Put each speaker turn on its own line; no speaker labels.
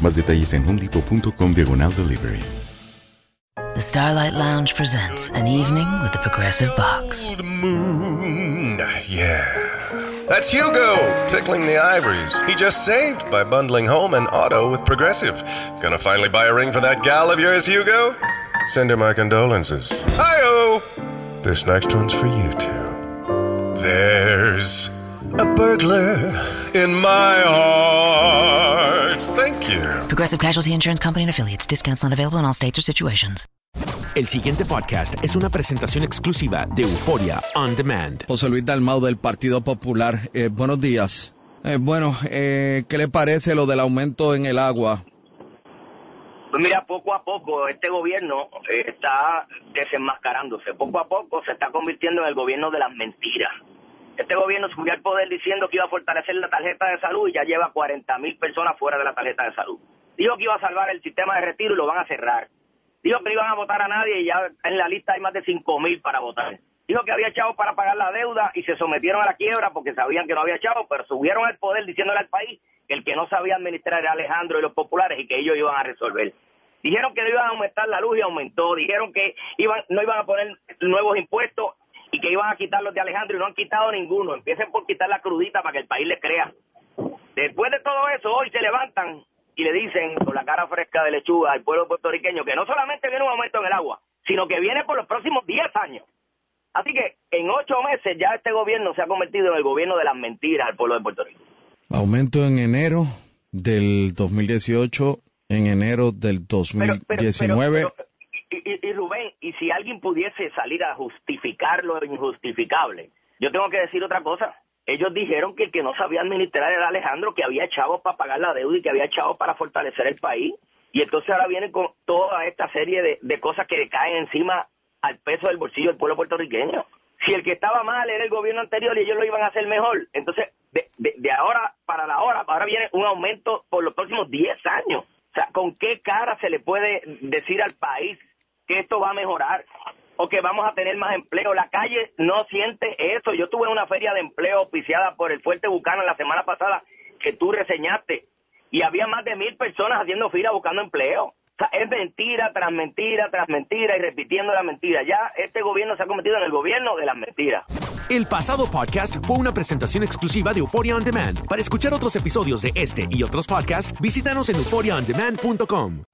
Más detalles en homedepot.com diagonal delivery.
The Starlight Lounge presents an evening with the Progressive Box.
Old moon, yeah. That's Hugo tickling the ivories. He just saved by bundling home and auto with Progressive. Gonna finally buy a ring for that gal of yours, Hugo? Send her my condolences. Hi-oh! This next one's for you two. There's a burglar in my heart. Thank
Progressive Casualty Insurance Company and affiliates. Discounts not available in all states or situations.
El siguiente podcast es una presentación exclusiva de Euforia On Demand.
José Luis Dalmau del Partido Popular. Eh, buenos días. Eh, bueno, eh, ¿qué le parece lo del aumento en el agua?
Pues mira, poco a poco este gobierno eh, está desenmascarándose. Poco a poco se está convirtiendo en el gobierno de las mentiras. Este gobierno subió al poder diciendo que iba a fortalecer la tarjeta de salud y ya lleva 40 mil personas fuera de la tarjeta de salud. Dijo que iba a salvar el sistema de retiro y lo van a cerrar. Dijo que no iban a votar a nadie y ya en la lista hay más de 5 mil para votar. Dijo que había chavos para pagar la deuda y se sometieron a la quiebra porque sabían que no había chavos, pero subieron al poder diciéndole al país que el que no sabía administrar era Alejandro y los populares y que ellos iban a resolver. Dijeron que no iban a aumentar la luz y aumentó. Dijeron que iban, no iban a poner nuevos impuestos que iban a quitar los de Alejandro y no han quitado ninguno. Empiecen por quitar la crudita para que el país les crea. Después de todo eso, hoy se levantan y le dicen con la cara fresca de lechuga al pueblo puertorriqueño que no solamente viene un aumento en el agua, sino que viene por los próximos 10 años. Así que en ocho meses ya este gobierno se ha convertido en el gobierno de las mentiras al pueblo de Puerto Rico.
Aumento en enero del 2018, en enero del 2019.
y, y- y Rubén, y si alguien pudiese salir a justificar lo injustificable, yo tengo que decir otra cosa. Ellos dijeron que el que no sabía administrar era Alejandro, que había chavos para pagar la deuda y que había chavos para fortalecer el país. Y entonces ahora vienen con toda esta serie de, cosas que caen encima al peso del bolsillo del pueblo puertorriqueño. Si el que estaba mal era el gobierno anterior y ellos lo iban a hacer mejor, entonces de, de- de ahora para la hora, ahora viene un aumento por los próximos 10 años. O sea, ¿con qué cara se le puede decir al país que esto va a mejorar o que vamos a tener más empleo? La calle no siente eso. Yo tuve una feria de empleo auspiciada por el Fuerte Bucana la semana pasada que tú reseñaste y había más de mil personas haciendo fila buscando empleo. O sea, es mentira tras mentira tras mentira y repitiendo la mentira. Ya este gobierno se ha convertido en el gobierno de las mentiras.
El pasado podcast fue una presentación exclusiva de Euphoria On Demand. Para escuchar otros episodios de este y otros podcasts, visítanos en euphoriaondemand.com.